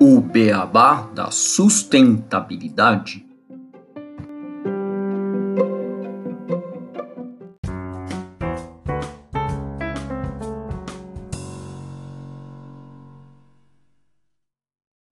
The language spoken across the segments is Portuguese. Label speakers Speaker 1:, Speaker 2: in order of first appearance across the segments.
Speaker 1: O beabá da sustentabilidade.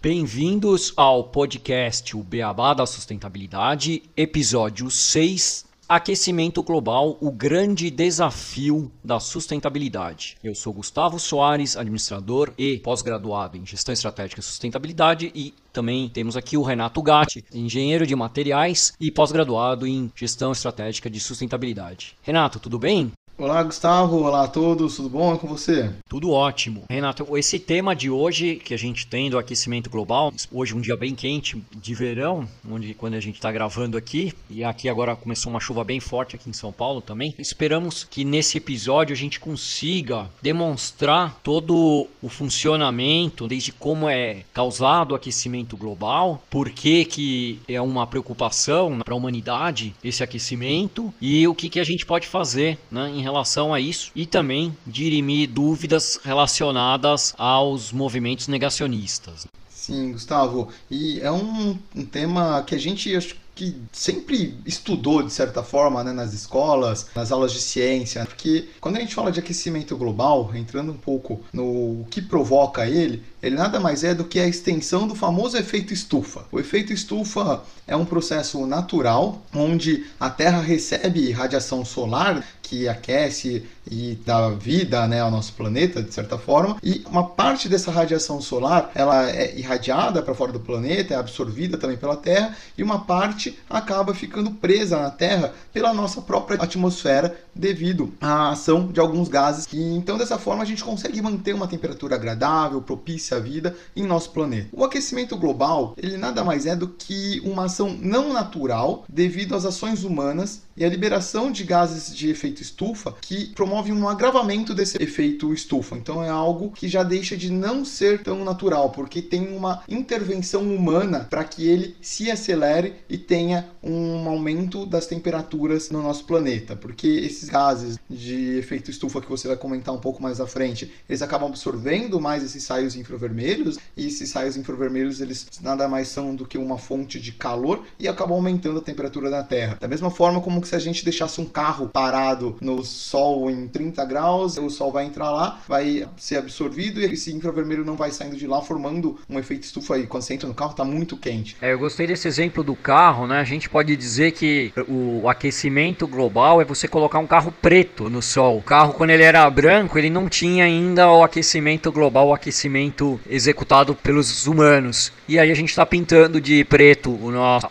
Speaker 2: Bem-vindos ao podcast O Beabá da Sustentabilidade, episódio 6, Aquecimento Global, o grande desafio da sustentabilidade. Eu sou Gustavo Soares, administrador e pós-graduado em Gestão Estratégica e Sustentabilidade e também temos aqui o Renato Gatti, engenheiro de materiais e pós-graduado em Gestão Estratégica de Sustentabilidade. Renato, tudo bem?
Speaker 3: Olá, Gustavo. Olá a todos. Tudo bom? É com você?
Speaker 2: Tudo ótimo. Renato, esse tema de hoje que a gente tem do aquecimento global, hoje um dia bem quente de verão, onde quando a gente está gravando aqui, e aqui agora começou uma chuva bem forte aqui em São Paulo também. Esperamos que nesse episódio a gente consiga demonstrar todo o funcionamento, desde como é causado o aquecimento global, por que, que é uma preocupação para a humanidade esse aquecimento e o que, que a gente pode fazer né, em relação a isso e também dirimir dúvidas relacionadas aos movimentos negacionistas.
Speaker 3: Sim, Gustavo. E é um, um tema que a gente acho que sempre estudou de certa forma né, nas escolas, nas aulas de ciência, porque quando a gente fala de aquecimento global, entrando um pouco no que provoca ele, ele nada mais é do que a extensão do famoso efeito estufa. O efeito estufa é um processo natural onde a Terra recebe radiação solar que aquece e dá vida né, ao nosso planeta, de certa forma, e uma parte dessa radiação solar ela é irradiada para fora do planeta, é absorvida também pela Terra, e uma parte acaba ficando presa na Terra pela nossa própria atmosfera devido à ação de alguns gases. E então dessa forma a gente consegue manter uma temperatura agradável, propícia à vida em nosso planeta. O aquecimento global, ele nada mais é do que uma ação não natural devido às ações humanas e a liberação de gases de efeito estufa que promove um agravamento desse efeito estufa. Então é algo que já deixa de não ser tão natural, porque tem uma intervenção humana para que ele se acelere e tenha um aumento das temperaturas no nosso planeta, porque esses gases de efeito estufa que você vai comentar um pouco mais à frente, eles acabam absorvendo mais esses saios infravermelhos e esses saios infravermelhos eles nada mais são do que uma fonte de calor e acabam aumentando a temperatura da Terra. Da mesma forma como se a gente deixasse um carro parado no sol em 30 graus, o sol vai entrar lá, vai ser absorvido e esse infravermelho não vai saindo de lá, formando um efeito estufa aí. Quando você entra no carro, está muito quente.
Speaker 2: É, eu gostei desse exemplo do carro, né? A gente pode dizer que o aquecimento global é você colocar um carro preto no sol. O carro, quando ele era branco, ele não tinha ainda o aquecimento global, o aquecimento executado pelos humanos. E aí a gente está pintando de preto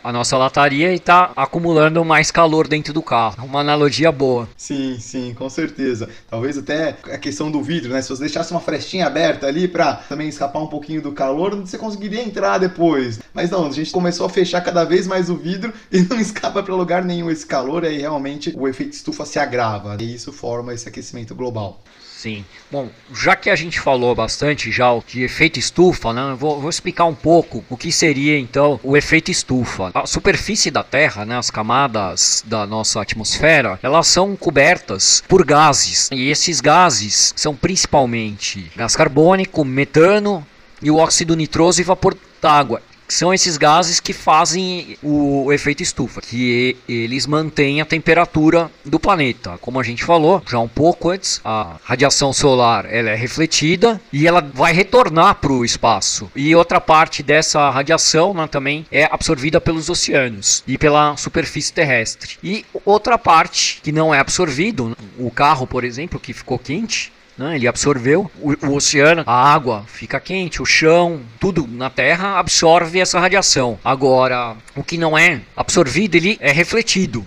Speaker 2: a nossa lataria e está acumulando mais calor dentro do carro. Uma analogia boa.
Speaker 3: Sim, sim, com certeza. Talvez até a questão do vidro, né? Se você deixasse uma frestinha aberta ali para também escapar um pouquinho do calor, você conseguiria entrar depois. Mas não, a gente começou a fechar cada vez mais o vidro e não escapa para lugar nenhum esse calor, aí realmente o efeito estufa se agrava. E isso forma esse aquecimento global.
Speaker 2: Sim. Bom, já que a gente falou bastante já de efeito estufa, né, vou, vou, explicar um pouco o que seria então o efeito estufa. A superfície da Terra, né, as camadas da nossa atmosfera, elas são cobertas por gases. E esses gases são principalmente gás carbônico, metano e o óxido nitroso e vapor d'água são esses gases que fazem o efeito estufa, que eles mantêm a temperatura do planeta. Como a gente falou já um pouco antes, a radiação solar ela é refletida e ela vai retornar para o espaço. E outra parte dessa radiação né, também é absorvida pelos oceanos e pela superfície terrestre. E outra parte que não é absorvido, o carro, por exemplo, que ficou quente, né? Ele absorveu o, o, oceano, a água fica quente, o chão, tudo na Terra absorve essa radiação. Agora, o que não é absorvido, ele é refletido.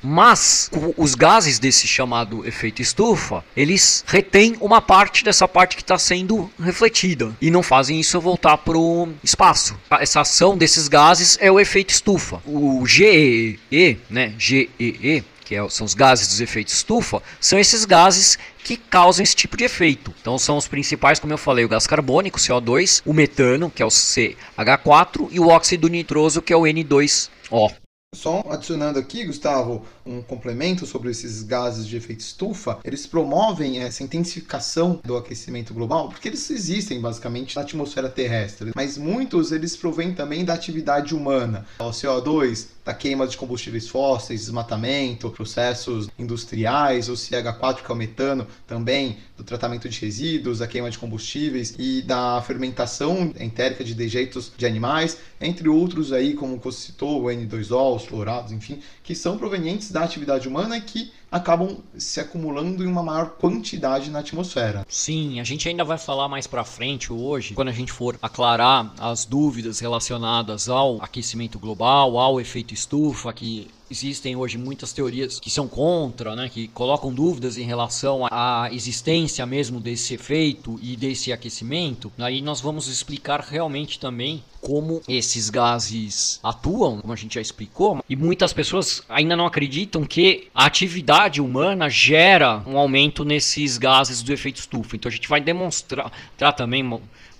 Speaker 2: Mas os gases desse chamado efeito estufa, eles retêm uma parte dessa parte que está sendo refletida e não fazem isso voltar para o espaço. Essa ação desses gases é o efeito estufa. O GEE, né, GEE, que é, são os gases dos efeitos estufa, são esses gases que causam esse tipo de efeito. Então são os principais, como eu falei, o gás carbônico, CO2, o metano, que é o CH4, e o óxido nitroso, que é o N2O.
Speaker 3: Só adicionando aqui, Gustavo, um complemento sobre esses gases de efeito estufa, eles promovem essa intensificação do aquecimento global, porque eles existem basicamente na atmosfera terrestre, mas muitos eles provêm também da atividade humana. O CO2, da queima de combustíveis fósseis, desmatamento, processos industriais, o CH4, que é o metano, também do tratamento de resíduos, da queima de combustíveis e da fermentação entérica de dejeitos de animais, entre outros aí, como você citou, o N2O, os fluorados, enfim, que são provenientes da atividade humana e que acabam se acumulando em uma maior quantidade na atmosfera.
Speaker 2: Sim, a gente ainda vai falar mais para frente hoje, quando a gente for aclarar as dúvidas relacionadas ao aquecimento global, ao efeito estufa, que existem hoje muitas teorias que são contra, né, que colocam dúvidas em relação à existência mesmo desse efeito e desse aquecimento. Aí nós vamos explicar realmente também como esses gases atuam, como a gente já explicou, e muitas pessoas ainda não acreditam que a atividade humana gera um aumento nesses gases do efeito estufa. Então a gente vai demonstrar também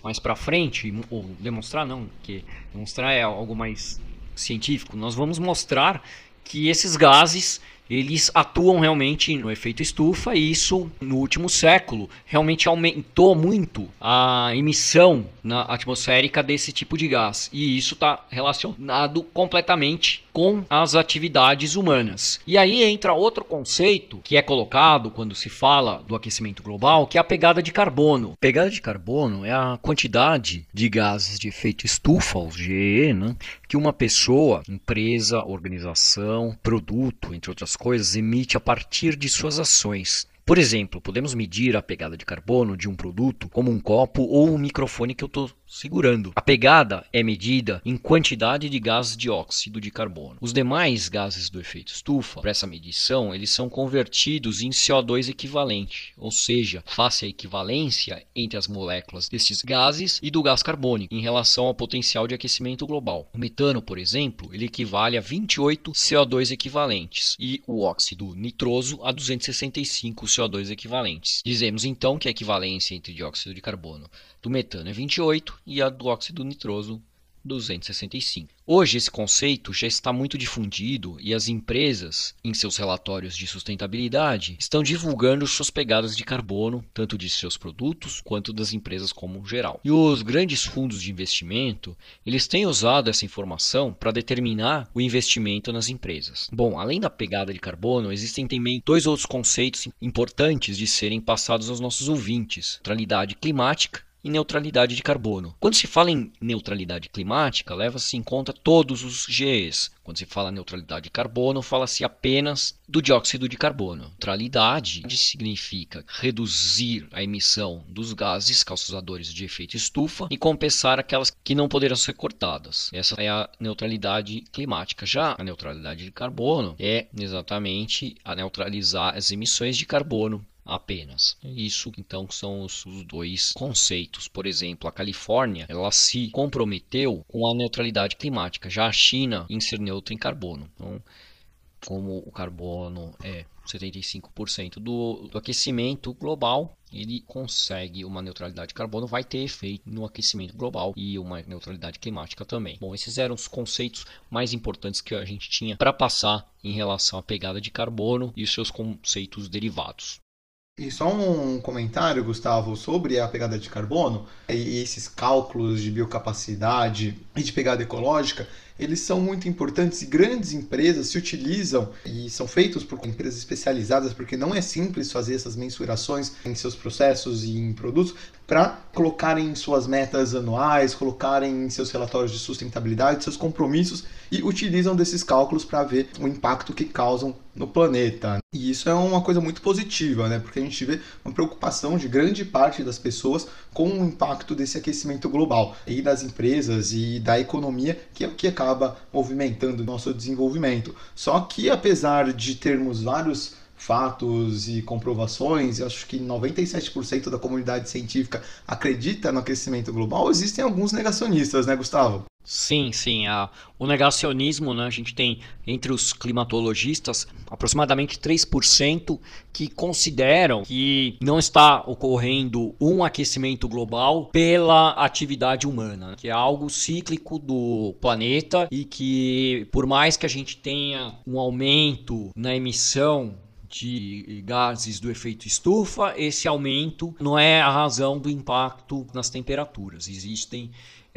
Speaker 2: mais para frente, ou demonstrar não, porque demonstrar é algo mais científico. Nós vamos mostrar que esses gases eles atuam realmente no efeito estufa e isso no último século realmente aumentou muito a emissão na atmosférica desse tipo de gás. E isso está relacionado completamente com as atividades humanas. E aí entra outro conceito que é colocado quando se fala do aquecimento global, que é a pegada de carbono. Pegada de carbono é a quantidade de gases de efeito estufa, os GE, né, que uma pessoa, empresa, organização, produto, entre outras coisas, emite a partir de suas ações. Por exemplo, podemos medir a pegada de carbono de um produto como um copo ou um microfone que eu estou segurando. A pegada é medida em quantidade de gases de óxido de carbono. Os demais gases do efeito estufa, para essa medição, eles são convertidos em CO2 equivalente, ou seja, face a equivalência entre as moléculas desses gases e do gás carbônico em relação ao potencial de aquecimento global. O metano, por exemplo, ele equivale a 28 CO2 equivalentes e o óxido nitroso a 265 CO2 equivalentes. Dizemos então que a equivalência entre dióxido de carbono do metano é 28 e a do óxido nitroso 265. Hoje esse conceito já está muito difundido e as empresas, em seus relatórios de sustentabilidade, estão divulgando suas pegadas de carbono, tanto de seus produtos quanto das empresas como geral. E os grandes fundos de investimento, eles têm usado essa informação para determinar o investimento nas empresas. Bom, além da pegada de carbono, existem também dois outros conceitos importantes de serem passados aos nossos ouvintes: neutralidade climática e neutralidade de carbono. Quando se fala em neutralidade climática, leva-se em conta todos os GEs. Quando se fala neutralidade de carbono, fala-se apenas do dióxido de carbono. Neutralidade significa reduzir a emissão dos gases causadores de efeito estufa e compensar aquelas que não poderão ser cortadas. Essa é a neutralidade climática. Já a neutralidade de carbono é exatamente a neutralizar as emissões de carbono apenas. Isso então são os, os, dois conceitos. Por exemplo, a Califórnia ela se comprometeu com a neutralidade climática, já a China em ser neutra em carbono. Então, como o carbono é 75% do, do aquecimento global, ele consegue uma neutralidade de carbono, vai ter efeito no aquecimento global e uma neutralidade climática também. Bom, esses eram os conceitos mais importantes que a gente tinha para passar em relação à pegada de carbono e os seus conceitos derivados.
Speaker 3: E só um comentário, Gustavo, sobre a pegada de carbono e esses cálculos de biocapacidade e de pegada ecológica eles são muito importantes e grandes empresas se utilizam e são feitos por empresas especializadas, porque não é simples fazer essas mensurações em seus processos e em produtos, para colocarem suas metas anuais, colocarem em seus relatórios de sustentabilidade, seus compromissos e utilizam desses cálculos para ver o impacto que causam no planeta. E isso é uma coisa muito positiva, né? Porque a gente vê uma preocupação de grande parte das pessoas com o impacto desse aquecimento global e das empresas e da economia, que é o que acaba movimentando o nosso desenvolvimento. Só que apesar de termos vários fatos e comprovações, eu acho que 97% da comunidade científica acredita no aquecimento global, existem alguns negacionistas, né, Gustavo?
Speaker 2: Sim, sim. A, o negacionismo, né, a gente tem entre os climatologistas aproximadamente 3% que consideram que não está ocorrendo um aquecimento global pela atividade humana, que é algo cíclico do planeta e que, por mais que a gente tenha um aumento na emissão de gases do efeito estufa, esse aumento não é a razão do impacto nas temperaturas. Existem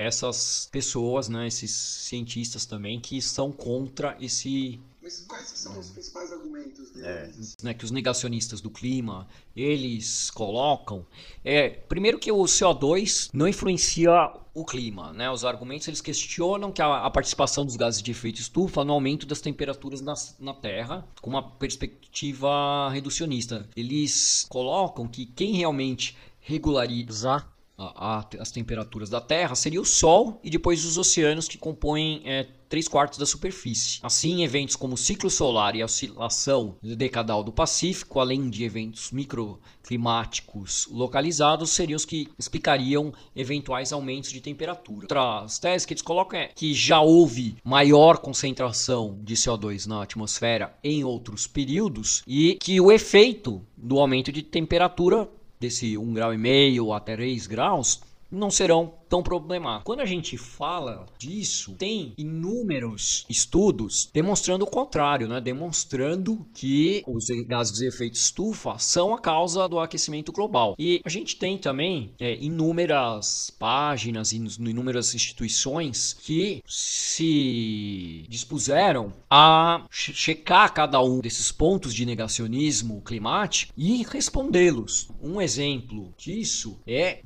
Speaker 2: essas pessoas, né, esses cientistas também que são contra esse
Speaker 4: mas quais são os principais argumentos deles?
Speaker 2: É, né, que os negacionistas do clima eles colocam é primeiro que o CO2 não influencia o clima, né? Os argumentos eles questionam que a, a participação dos gases de efeito estufa no aumento das temperaturas na, na Terra, com uma perspectiva reducionista. Eles colocam que quem realmente regulariza a, a, as temperaturas da Terra seria o Sol e depois os oceanos que compõem é, 3 quartos da superfície. Assim, eventos como o ciclo solar e a oscilação decadal do Pacífico, além de eventos microclimáticos localizados, seriam os que explicariam eventuais aumentos de temperatura. Outras teses que eles colocam é que já houve maior concentração de CO2 na atmosfera em outros períodos e que o efeito do aumento de temperatura desse 1,5 grau e meio até 3 graus não serão tão problemáticos. Quando a gente fala disso, tem inúmeros estudos demonstrando o contrário, né? demonstrando que os gases de efeito estufa são a causa do aquecimento global. E a gente tem também é, inúmeras páginas e inúmeras instituições que se dispuseram a checar cada um desses pontos de negacionismo climático e respondê-los. Um exemplo disso é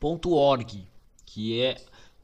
Speaker 2: GRIST.org, que é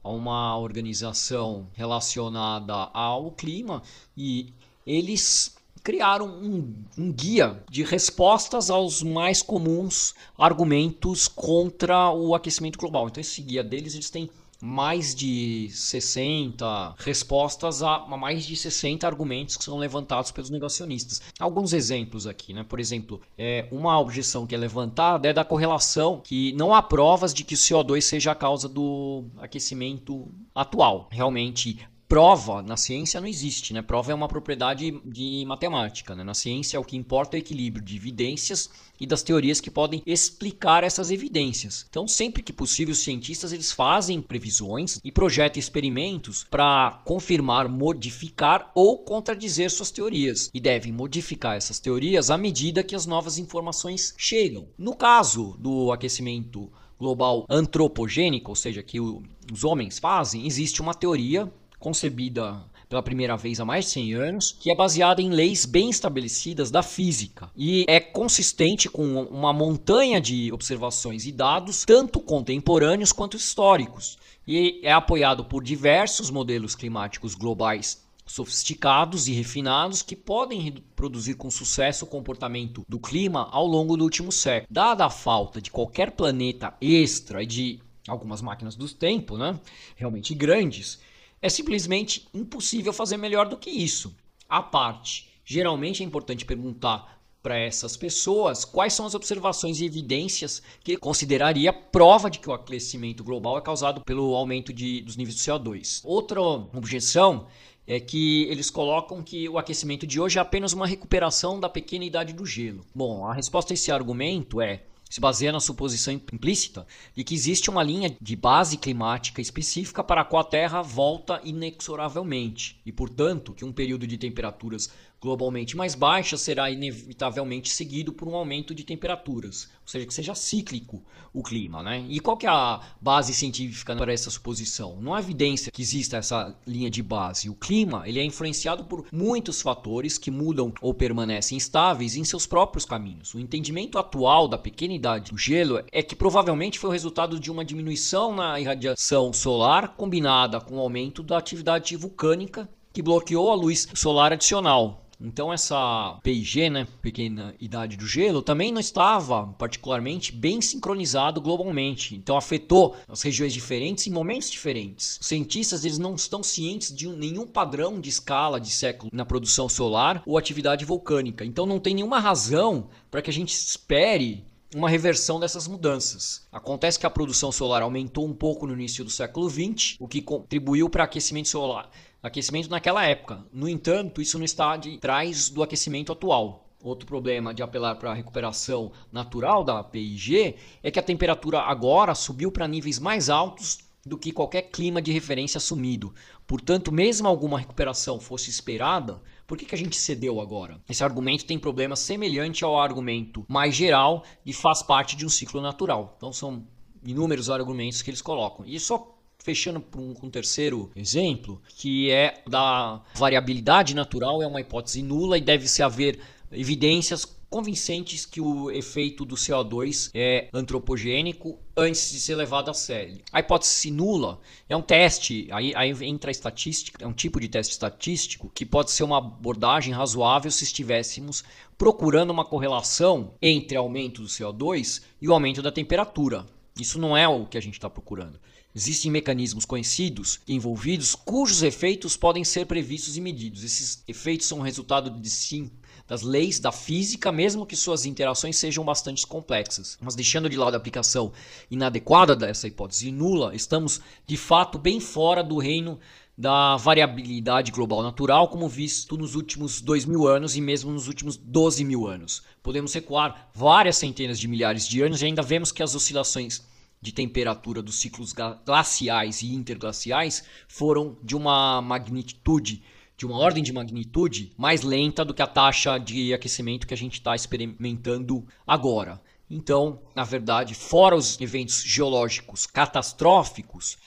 Speaker 2: uma organização relacionada ao clima e eles criaram um, um, guia de respostas aos mais comuns argumentos contra o aquecimento global. Então esse guia deles eles têm mais de 60 respostas a mais de 60 argumentos que são levantados pelos negacionistas. Alguns exemplos aqui, né? Por exemplo, é, uma objeção que é levantada é da correlação que não há provas de que o CO2 seja a causa do aquecimento atual. Realmente prova na ciência não existe, né? Prova é uma propriedade de matemática, né? Na ciência o que importa é o equilíbrio de evidências e das teorias que podem explicar essas evidências. Então, sempre que possível, os cientistas eles fazem previsões e projetam experimentos para confirmar, modificar ou contradizer suas teorias e devem modificar essas teorias à medida que as novas informações chegam. No caso do aquecimento global antropogênico, ou seja, que os homens fazem, existe uma teoria concebida pela primeira vez há mais de 100 anos, que é baseada em leis bem estabelecidas da física e é consistente com uma montanha de observações e dados, tanto contemporâneos quanto históricos, e é apoiado por diversos modelos climáticos globais sofisticados e refinados que podem reproduzir com sucesso o comportamento do clima ao longo do último século. Dada a falta de qualquer planeta extra e de algumas máquinas do tempo, né, realmente grandes, é simplesmente impossível fazer melhor do que isso. A parte, geralmente é importante perguntar para essas pessoas quais são as observações e evidências que ele consideraria prova de que o aquecimento global é causado pelo aumento de, dos níveis de CO2. Outra objeção é que eles colocam que o aquecimento de hoje é apenas uma recuperação da pequena idade do gelo. Bom, a resposta a esse argumento é se baseia na suposição implícita de que existe uma linha de base climática específica para a qual a Terra volta inexoravelmente e, portanto, que um período de temperaturas globalmente mais baixa será inevitavelmente seguido por um aumento de temperaturas, ou seja, que seja cíclico o clima. Né? E qual que é a base científica para essa suposição? Não há evidência que exista essa linha de base. O clima ele é influenciado por muitos fatores que mudam ou permanecem estáveis em seus próprios caminhos. O entendimento atual da pequena idade do gelo é que provavelmente foi o resultado de uma diminuição na irradiação solar combinada com o aumento da atividade vulcânica que bloqueou a luz solar adicional, então essa PIG, né, pequena idade do gelo, também não estava particularmente bem sincronizado globalmente. Então afetou as regiões diferentes em momentos diferentes. Os cientistas eles não estão cientes de nenhum padrão de escala de século na produção solar ou atividade vulcânica. Então não tem nenhuma razão para que a gente espere uma reversão dessas mudanças. Acontece que a produção solar aumentou um pouco no início do século XX, o que contribuiu para aquecimento solar, aquecimento naquela época. No entanto, isso não está de trás do aquecimento atual. Outro problema de apelar para a recuperação natural da PIG é que a temperatura agora subiu para níveis mais altos do que qualquer clima de referência assumido. Portanto, mesmo alguma recuperação fosse esperada, por que, que a gente cedeu agora? Esse argumento tem problema semelhante ao argumento mais geral e faz parte de um ciclo natural. Então, são inúmeros argumentos que eles colocam. E só fechando com um, um, terceiro exemplo, que é da variabilidade natural, é uma hipótese nula e deve-se haver evidências convincentes que o efeito do CO2 é antropogênico antes de ser levado a sério. A hipótese nula é um teste, aí, aí, entra a estatística, é um tipo de teste estatístico que pode ser uma abordagem razoável se estivéssemos procurando uma correlação entre aumento do CO2 e o aumento da temperatura. Isso não é o que a gente está procurando. Existem mecanismos conhecidos envolvidos cujos efeitos podem ser previstos e medidos. Esses efeitos são resultado de sim das leis da física, mesmo que suas interações sejam bastante complexas. Mas deixando de lado a aplicação inadequada dessa hipótese nula, estamos de fato bem fora do reino da variabilidade global natural, como visto nos últimos 2 mil anos e mesmo nos últimos 12 mil anos. Podemos recuar várias centenas de milhares de anos e ainda vemos que as oscilações de temperatura dos ciclos glaciais e interglaciais foram de uma magnitude de uma ordem de magnitude mais lenta do que a taxa de aquecimento que a gente está experimentando agora. Então, na verdade, fora os eventos geológicos catastróficos,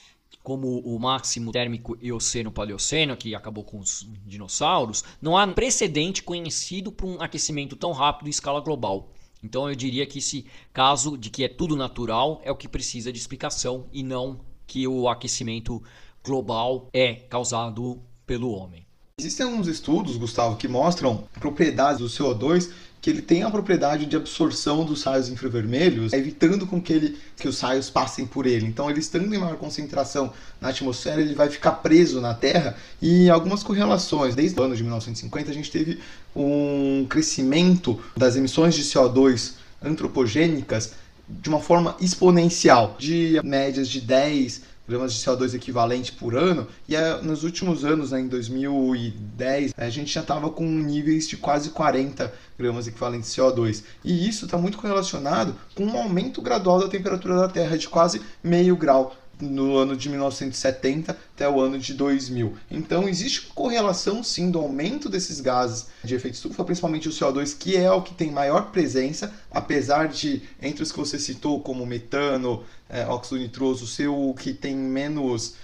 Speaker 2: como o máximo térmico Eoceno-Paleoceno, que acabou com os dinossauros, não há precedente conhecido para um aquecimento tão rápido em escala global. Então eu diria que esse caso de que é tudo natural é o que precisa de explicação e não que o aquecimento global é causado pelo homem.
Speaker 3: Existem alguns estudos, Gustavo, que mostram propriedades do CO2 que ele tem a propriedade de absorção dos raios infravermelhos, evitando com que, ele, que os raios passem por ele. Então, ele estando em maior concentração na atmosfera, ele vai ficar preso na Terra e algumas correlações. Desde o ano de 1950, a gente teve um crescimento das emissões de CO2 antropogênicas de uma forma exponencial, de médias de 10 gramas de CO2 equivalente por ano, e é, nos últimos anos, né, em 2010, a gente já estava com níveis de quase 40 gramas equivalentes de CO2. E isso está muito correlacionado com um aumento gradual da temperatura da Terra de quase meio grau no ano de 1970 até o ano de 2000. Então existe uma correlação sim do aumento desses gases de efeito estufa, principalmente o CO2, que é o que tem maior presença, apesar de entre os que você citou, como metano, é, óxido nitroso, ser o que tem menos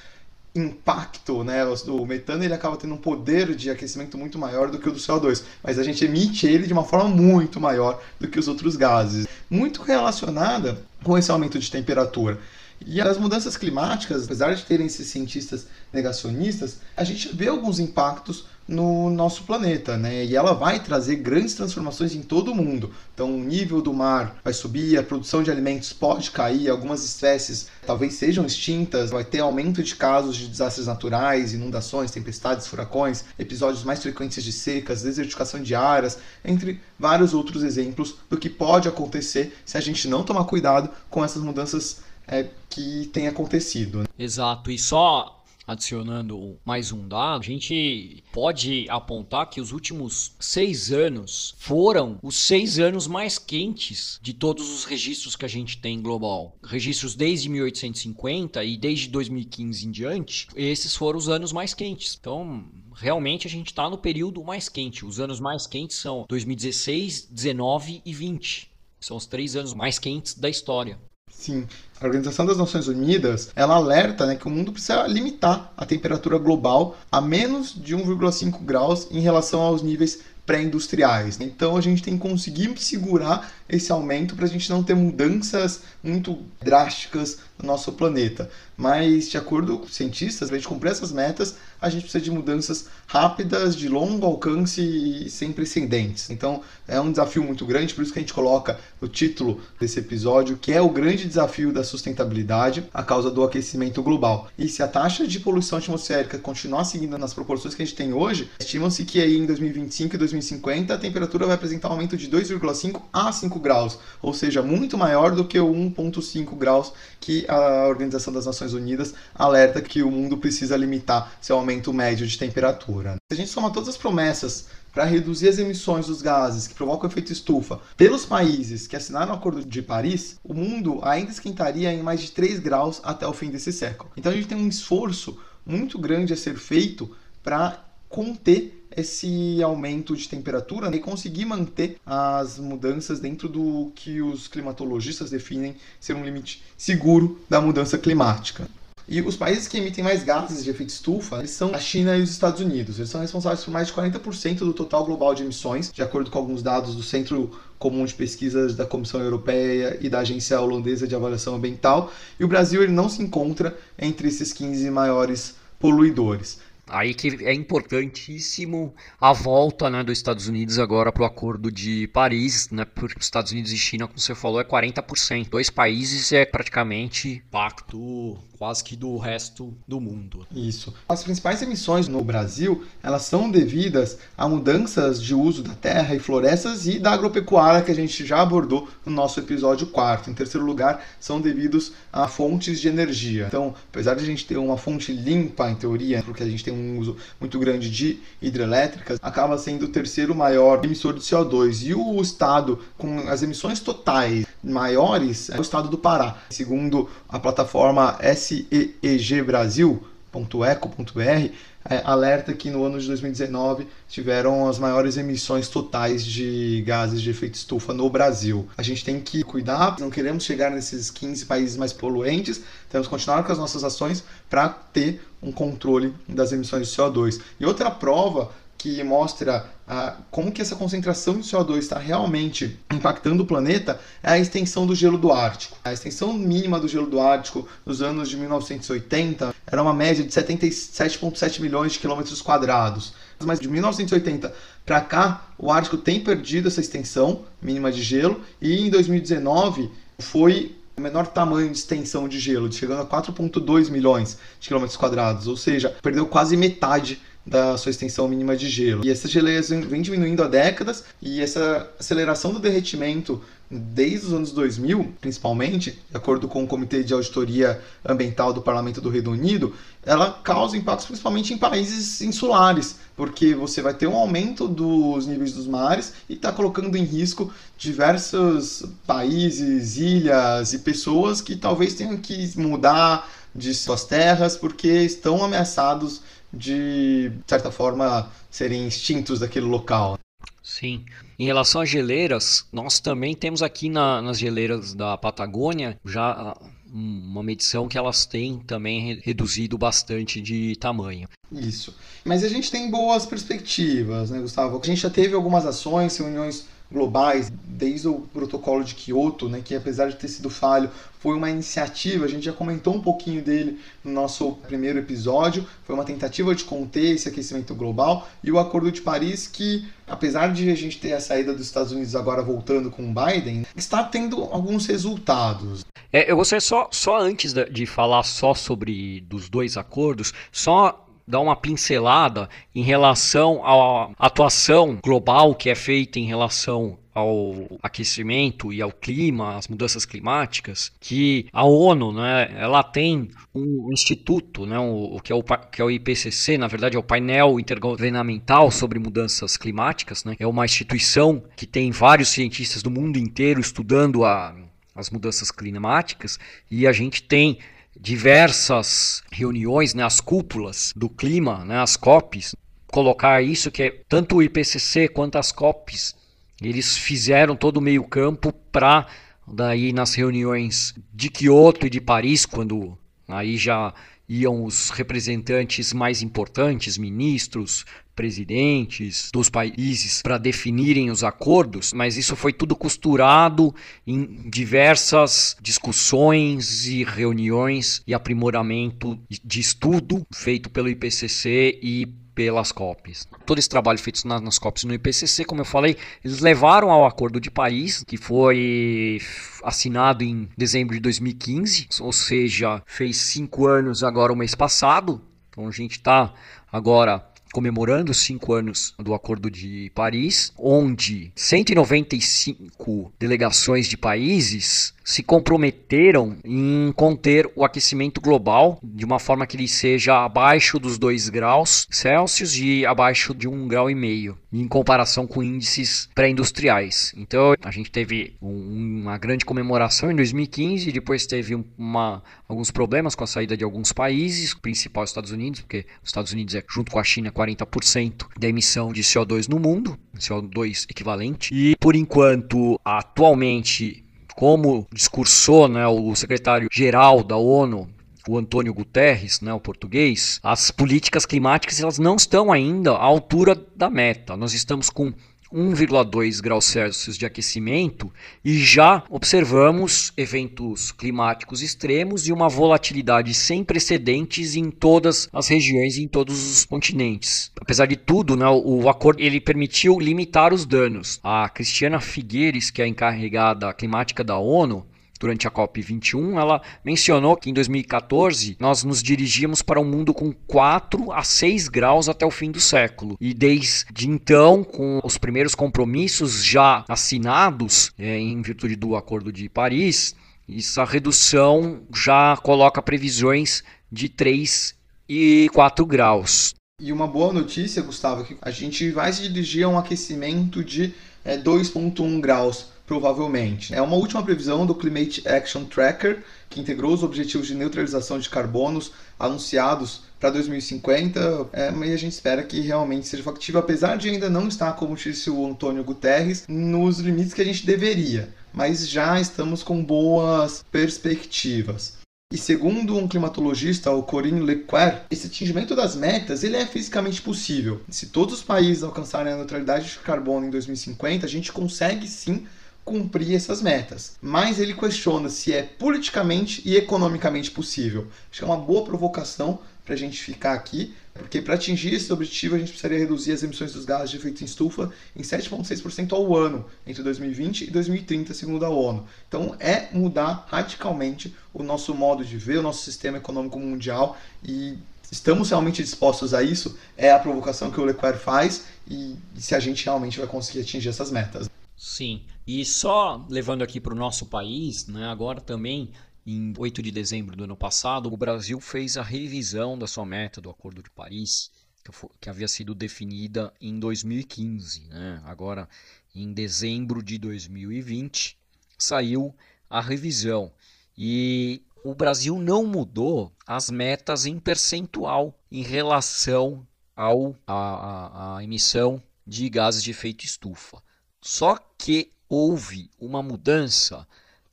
Speaker 3: impacto, né? O metano ele acaba tendo um poder de aquecimento muito maior do que o do CO2, mas a gente emite ele de uma forma muito maior do que os outros gases, muito relacionada com esse aumento de temperatura. E as mudanças climáticas, apesar de terem esses cientistas negacionistas, a gente vê alguns impactos no nosso planeta, né? E ela vai trazer grandes transformações em todo o mundo. Então, o nível do mar vai subir, a produção de alimentos pode cair, algumas espécies talvez sejam extintas, vai ter aumento de casos de desastres naturais, inundações, tempestades, furacões, episódios mais frequentes de secas, desertificação de áreas, entre vários outros exemplos do que pode acontecer se a gente não tomar cuidado com essas mudanças é, que tem acontecido. Né?
Speaker 2: Exato, e só adicionando mais um dado, a gente pode apontar que os últimos seis anos foram os seis anos mais quentes de todos os registros que a gente tem global. Registros desde 1850 e desde 2015 em diante, esses foram os anos mais quentes. Então, realmente a gente está no período mais quente. Os anos mais quentes são 2016, 19 e 20. São os três anos mais quentes da história.
Speaker 3: Sim. A Organização das Nações Unidas, ela alerta né, que o mundo precisa limitar a temperatura global a menos de 1,5 graus em relação aos níveis pré-industriais. Então a gente tem que conseguir segurar esse aumento para a gente não ter mudanças muito drásticas no nosso planeta. Mas, de acordo com cientistas, para a gente cumprir essas metas, a gente precisa de mudanças rápidas, de longo alcance e sem precedentes. Então, é um desafio muito grande, por isso que a gente coloca o título desse episódio, que é o grande desafio da sustentabilidade a causa do aquecimento global. E se a taxa de poluição atmosférica continuar seguindo nas proporções que a gente tem hoje, estima-se que aí em 2025 e 2050 a temperatura vai apresentar um aumento de 2,5 a 5 1,5 graus, ou seja, muito maior do que o 1,5 graus que a Organização das Nações Unidas alerta que o mundo precisa limitar seu aumento médio de temperatura. Se a gente soma todas as promessas para reduzir as emissões dos gases que provocam efeito estufa pelos países que assinaram o Acordo de Paris, o mundo ainda esquentaria em mais de 3 graus até o fim desse século. Então a gente tem um esforço muito grande a ser feito para conter esse aumento de temperatura e conseguir manter as mudanças dentro do que os climatologistas definem ser um limite seguro da mudança climática. E os países que emitem mais gases de efeito estufa eles são a China e os Estados Unidos. Eles são responsáveis por mais de 40% do total global de emissões, de acordo com alguns dados do Centro Comum de Pesquisas da Comissão Europeia e da Agência Holandesa de Avaliação Ambiental. E o Brasil ele não se encontra entre esses 15 maiores poluidores.
Speaker 2: Aí que é importantíssimo a volta né, dos Estados Unidos agora para o Acordo de Paris, né, porque os Estados Unidos e China, como você falou, é 40%. Dois países é praticamente pacto quase que do resto do mundo.
Speaker 3: Isso. As principais emissões no Brasil, elas são devidas a mudanças de uso da terra e florestas e da agropecuária que a gente já abordou no nosso episódio 4. Em terceiro lugar, são devidos a fontes de energia. Então, apesar de a gente ter uma fonte limpa em teoria, porque a gente tem um uso muito grande de hidrelétricas, acaba sendo o terceiro maior emissor de CO2. E o estado com as emissões totais maiores é o estado do Pará. Segundo a plataforma seegbrasil.eco.br, é, alerta que no ano de 2019 tiveram as maiores emissões totais de gases de efeito estufa no Brasil. A gente tem que cuidar, não queremos chegar nesses 15 países mais poluentes, temos que continuar com as nossas ações para ter um controle das emissões de CO2. E outra prova que mostra ah, como que essa concentração de CO2 está realmente impactando o planeta é a extensão do gelo do Ártico. A extensão mínima do gelo do Ártico nos anos de 1980 era uma média de 77,7 milhões de quilômetros quadrados. Mas de 1980 para cá, o Ártico tem perdido essa extensão mínima de gelo e em 2019 foi o menor tamanho de extensão de gelo, chegando a 4,2 milhões de quilômetros quadrados, ou seja, perdeu quase metade da sua extensão mínima de gelo. E essas geleiras vêm diminuindo há décadas e essa aceleração do derretimento desde os anos 2000, principalmente, de acordo com o Comitê de Auditoria Ambiental do Parlamento do Reino Unido, ela causa impactos principalmente em países insulares, porque você vai ter um aumento dos níveis dos mares e está colocando em risco diversos países, ilhas e pessoas que talvez tenham que mudar de suas terras porque estão ameaçados de, de certa forma, serem extintos daquele local.
Speaker 2: Sim. Em relação às geleiras, nós também temos aqui na, nas geleiras da Patagônia já ah, uma medição que elas têm também reduzido bastante de tamanho.
Speaker 3: Isso. Mas a gente tem boas perspectivas, né, Gustavo? A gente já teve algumas ações, reuniões globais, desde o protocolo de Kyoto, né, que apesar de ter sido falho, foi uma iniciativa, a gente já comentou um pouquinho dele no nosso primeiro episódio, foi uma tentativa de conter esse aquecimento global, e o Acordo de Paris, que apesar de a gente ter a saída dos Estados Unidos agora voltando com o Biden, está tendo alguns resultados.
Speaker 2: É, eu gostaria só, só antes de falar só sobre dos dois acordos, só dar uma pincelada em relação à atuação global que é feita em relação ao aquecimento e ao clima, às mudanças climáticas, que a ONU, né, ela tem um instituto, né, o, que, é o, que é o IPCC, na verdade é o painel intergovernamental sobre mudanças climáticas, né, é uma instituição que tem vários cientistas do mundo inteiro estudando a, as mudanças climáticas e a gente tem diversas reuniões, né, as cúpulas do clima, né, as COPs, colocar isso que é tanto o IPCC quanto as COPs, eles fizeram todo o meio campo para daí nas reuniões de Kyoto e de Paris, quando aí já iam os representantes mais importantes, ministros, presidentes dos países para definirem os acordos, mas isso foi tudo costurado em diversas discussões e reuniões e aprimoramento de estudo feito pelo IPCC e pelas COPs. Todo esse trabalho feito nas, nas COPs no IPCC, como eu falei, eles levaram ao Acordo de Paris, que foi assinado em dezembro de 2015, ou seja, fez cinco anos agora o mês passado. Então a gente está agora comemorando os cinco anos do Acordo de Paris, onde 195 delegações de países se comprometeram em conter o aquecimento global de uma forma que ele seja abaixo dos 2 graus Celsius e abaixo de 1,5 grau e meio, em comparação com índices pré-industriais. Então a gente teve um, uma grande comemoração em 2015, depois teve uma, alguns problemas com a saída de alguns países, principal é os Estados Unidos, porque os Estados Unidos é junto com a China 40% da emissão de CO2 no mundo, CO2 equivalente. E por enquanto, atualmente como discursou né, o secretário-geral da ONU, o Antônio Guterres, né, o português, as políticas climáticas elas não estão ainda à altura da meta. Nós estamos com 1,2 graus Celsius de aquecimento e já observamos eventos climáticos extremos e uma volatilidade sem precedentes em todas as regiões e em todos os continentes. Apesar de tudo, né, o acordo ele permitiu limitar os danos. A Cristiana Figueires, que é a encarregada climática da ONU, durante a COP21, ela mencionou que em 2014 nós nos dirigíamos para um mundo com 4 a 6 graus até o fim do século. E desde então, com os primeiros compromissos já assinados é, em virtude do Acordo de Paris, essa redução já coloca previsões de 3 e 4 graus.
Speaker 3: E uma boa notícia, Gustavo, é que a gente vai se dirigir a um aquecimento de é, 2,1 graus provavelmente. É uma última previsão do Climate Action Tracker, que integrou os objetivos de neutralização de carbonos anunciados para 2050, é, e a gente espera que realmente seja factível, apesar de ainda não estar, como disse o Antônio Guterres, nos limites que a gente deveria, mas já estamos com boas perspectivas. E segundo um climatologista, o Corinne Lequer, esse atingimento das metas ele é fisicamente possível. Se todos os países alcançarem a neutralidade de carbono em 2050, a gente consegue sim cumprir essas metas. Mas ele questiona se é politicamente e economicamente possível. Acho que é uma boa provocação para a gente ficar aqui, porque para atingir esse objetivo a gente precisaria reduzir as emissões dos gases de efeito em estufa em 7,6% ao ano entre 2020 e 2030, segundo a ONU. Então é mudar radicalmente o nosso modo de ver, o nosso sistema econômico mundial e estamos realmente dispostos a isso? É a provocação que o Leclerc faz e se a gente realmente vai conseguir atingir essas metas.
Speaker 2: Sim, e só levando aqui para o nosso país, né, agora também, em 8 de dezembro do ano passado, o Brasil fez a revisão da sua meta do Acordo de Paris, que, foi, que havia sido definida em 2015. Né? Agora, em dezembro de 2020, saiu a revisão. E o Brasil não mudou as metas em percentual em relação ao, a, a, a emissão de gases de efeito estufa. Só que houve uma mudança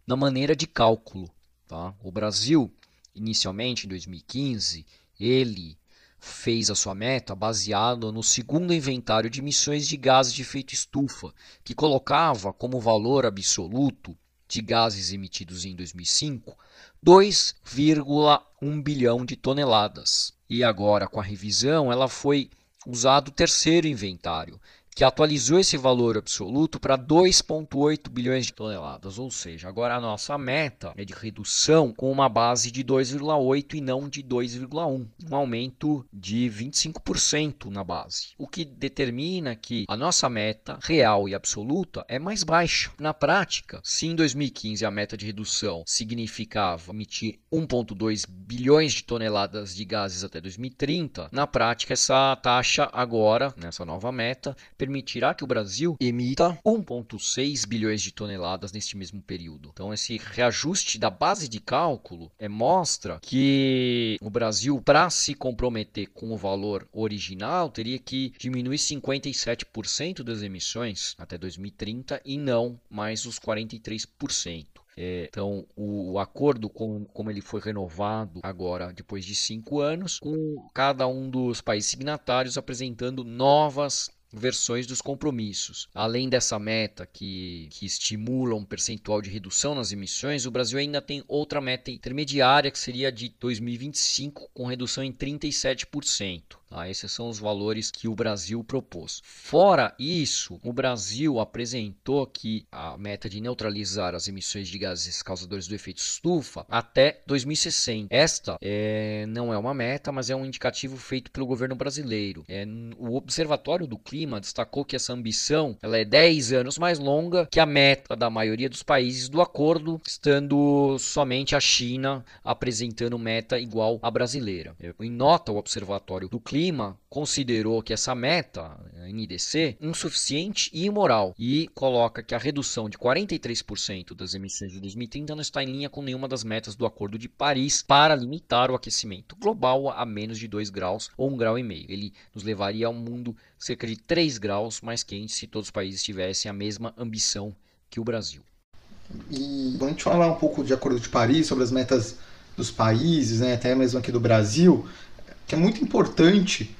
Speaker 2: na maneira de cálculo. Tá? O Brasil, inicialmente em 2015, ele fez a sua meta baseado no segundo inventário de emissões de gases de efeito estufa, que colocava como valor absoluto de gases emitidos em 2005 2,1 bilhão de toneladas. E agora, com a revisão, ela foi usado o terceiro inventário, que atualizou esse valor absoluto para 2,8 bilhões de toneladas, ou seja, agora a nossa meta é de redução com uma base de 2,8 e não de 2,1, um. Aumento de 25% na base, o que determina que a nossa meta real e absoluta é mais baixa. Na prática, se em 2015 a meta de redução significava emitir 1,2 bilhões de toneladas de gases até 2030, na prática essa taxa agora, nessa nova meta, permitirá que o Brasil emita 1,6 bilhões de toneladas neste mesmo período. Então, esse reajuste da base de cálculo é, mostra que o Brasil, para se comprometer com o valor original, teria que diminuir 57% das emissões até 2030 e não mais os 43%. É, então, o, o acordo, com, como ele foi renovado agora, depois de cinco anos, com cada um dos países signatários apresentando novas versões dos compromissos. Além dessa meta que, que estimula um percentual de redução nas emissões, o Brasil ainda tem outra meta intermediária que seria de 2025 com redução em 37%. Tá? Esses são os valores que o Brasil propôs. Fora isso, o Brasil apresentou que a meta de neutralizar as emissões de gases causadores do efeito estufa até 2060. Esta é, não é uma meta, mas é um indicativo feito pelo governo brasileiro. É, o Observatório do Clima destacou que essa ambição ela é 10 anos mais longa que a meta da maioria dos países do acordo, estando somente a China apresentando meta igual à brasileira. Em nota, o Observatório do Clima Clima considerou que essa meta, NDC, insuficiente e imoral e coloca que a redução de 43% das emissões de 2030 não está em linha com nenhuma das metas do Acordo de Paris para limitar o aquecimento global a menos de 2 graus ou 1,5 grau. E meio. Ele nos levaria a um mundo cerca de 3 graus mais quente se todos os países tivessem a mesma ambição que o Brasil.
Speaker 3: E quando a gente fala um pouco de Acordo de Paris, sobre as metas dos países, né, até mesmo aqui do Brasil, que é muito importante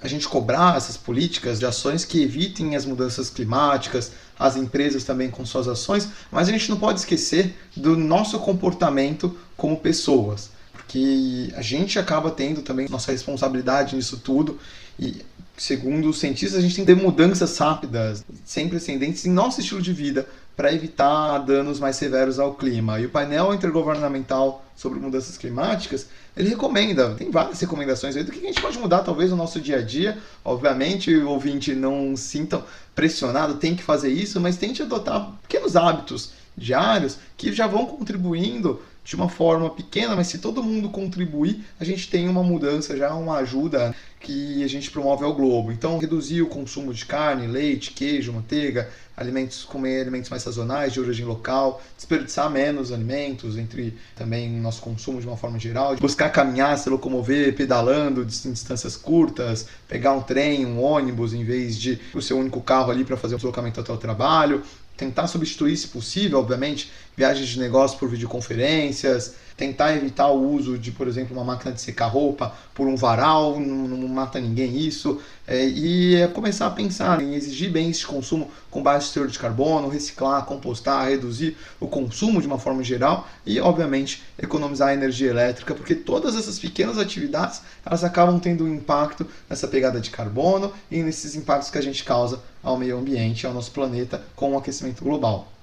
Speaker 3: a gente cobrar essas políticas de ações que evitem as mudanças climáticas, as empresas também com suas ações, mas a gente não pode esquecer do nosso comportamento como pessoas, porque a gente acaba tendo também nossa responsabilidade nisso tudo e segundo os cientistas a gente tem que ter mudanças rápidas, sempre ascendentes em nosso estilo de vida para evitar danos mais severos ao clima. E o painel intergovernamental sobre mudanças climáticas ele recomenda, tem várias recomendações aí do que a gente pode mudar talvez no nosso dia a dia. Obviamente, o ouvinte não sinta pressionado, tem que fazer isso, mas tente adotar pequenos hábitos diários que já vão contribuindo de uma forma pequena, mas se todo mundo contribuir, a gente tem uma mudança, já uma ajuda que a gente promove ao globo. Então, reduzir o consumo de carne, leite, queijo, manteiga, alimentos, comer alimentos mais sazonais, de origem local, desperdiçar menos alimentos, entre também nosso consumo de uma forma geral, buscar caminhar, se locomover, pedalando em distâncias curtas, pegar um trem, um ônibus, em vez de o seu único carro ali para fazer o deslocamento até o trabalho, tentar substituir, se possível, obviamente, viagens de negócio por videoconferências, tentar evitar o uso de, por exemplo, uma máquina de secar roupa por um varal, não, não mata ninguém isso, é, e é começar a pensar em exigir bens de consumo com baixo teor de carbono, reciclar, compostar, reduzir o consumo de uma forma geral e, obviamente, economizar energia elétrica, porque todas essas pequenas atividades elas acabam tendo um impacto nessa pegada de carbono e nesses impactos que a gente causa ao meio ambiente, ao nosso planeta com o aquecimento global.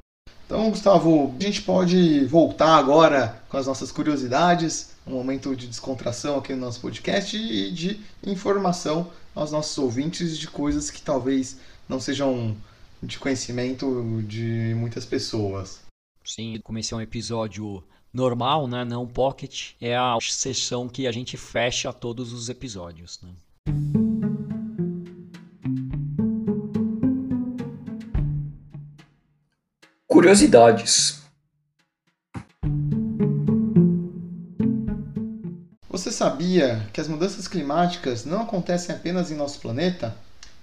Speaker 3: Então, Gustavo, a gente pode voltar agora com as nossas curiosidades, um momento de descontração aqui no nosso podcast e de informação aos nossos ouvintes de coisas que talvez não sejam de conhecimento de muitas pessoas.
Speaker 2: Sim, comecei um episódio normal, né? Não pocket. É a sessão que a gente fecha todos os episódios, né?
Speaker 1: Curiosidades.
Speaker 3: Você sabia que as mudanças climáticas não acontecem apenas em nosso planeta?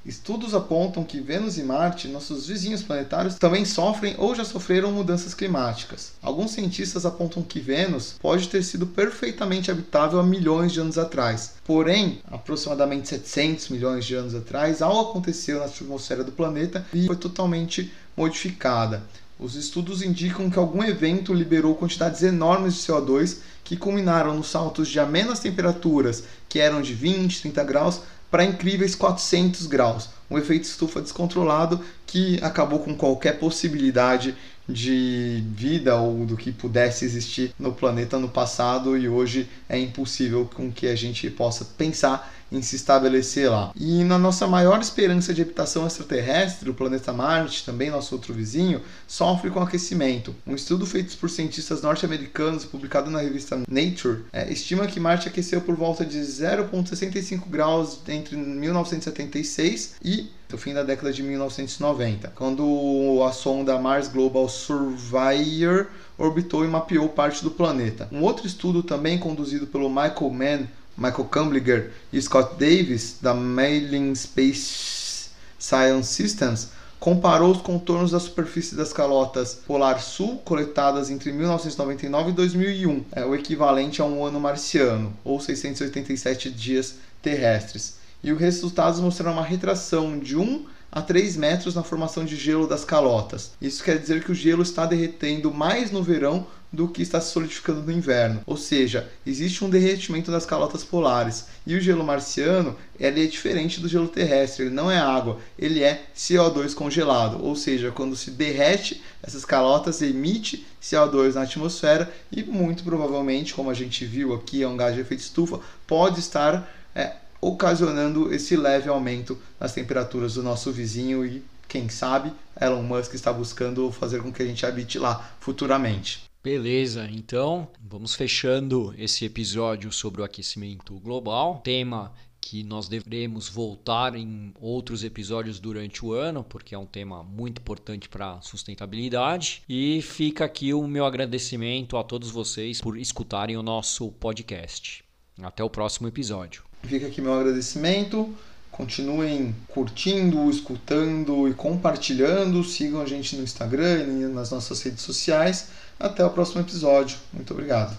Speaker 3: Estudos apontam que Vênus e Marte, nossos vizinhos planetários, também sofrem ou já sofreram mudanças climáticas. Alguns cientistas apontam que Vênus pode ter sido perfeitamente habitável há milhões de anos atrás. Porém, aproximadamente 700 milhões de anos atrás, algo aconteceu na atmosfera do planeta e foi totalmente modificada. Os estudos indicam que algum evento liberou quantidades enormes de CO2 que culminaram nos saltos de amenas temperaturas, que eram de 20, 30 graus, para incríveis 400 graus. Um efeito estufa descontrolado que acabou com qualquer possibilidade de vida ou do que pudesse existir no planeta no passado e hoje é impossível com que a gente possa pensar em se estabelecer lá. E na nossa maior esperança de habitação extraterrestre, o planeta Marte, também nosso outro vizinho, sofre com aquecimento. Um estudo feito por cientistas norte-americanos, publicado na revista Nature, é, estima que Marte aqueceu por volta de 0,65 graus entre 1976 e o fim da década de 1990, quando a sonda Mars Global Surveyor orbitou e mapeou parte do planeta. Um outro estudo também conduzido pelo Michael Mann Michael Kumbliger e Scott Davis, da Mailing Space Science Systems, comparou os contornos da superfície das calotas polar sul coletadas entre 1999 e 2001, é o equivalente a um ano marciano, ou 687 dias terrestres. E os resultados mostraram uma retração de 1 a 3 metros na formação de gelo das calotas. Isso quer dizer que o gelo está derretendo mais no verão do que está se solidificando no inverno. Ou seja, existe um derretimento das calotas polares. E o gelo marciano ele é diferente do gelo terrestre, ele não é água, ele é CO2 congelado. Ou seja, quando se derrete essas calotas, emite CO2 na atmosfera e muito provavelmente, como a gente viu aqui, é um gás de efeito estufa, pode estar é, ocasionando esse leve aumento nas temperaturas do nosso vizinho e quem sabe Elon Musk está buscando fazer com que a gente habite lá futuramente.
Speaker 2: Beleza, então vamos fechando esse episódio sobre o aquecimento global. Tema que nós devemos voltar em outros episódios durante o ano, porque é um tema muito importante para a sustentabilidade. E fica aqui o meu agradecimento a todos vocês por escutarem o nosso podcast. Até o próximo episódio.
Speaker 3: Fica aqui meu agradecimento. Continuem curtindo, escutando e compartilhando. Sigam a gente no Instagram e nas nossas redes sociais. Até o próximo episódio. Muito obrigado.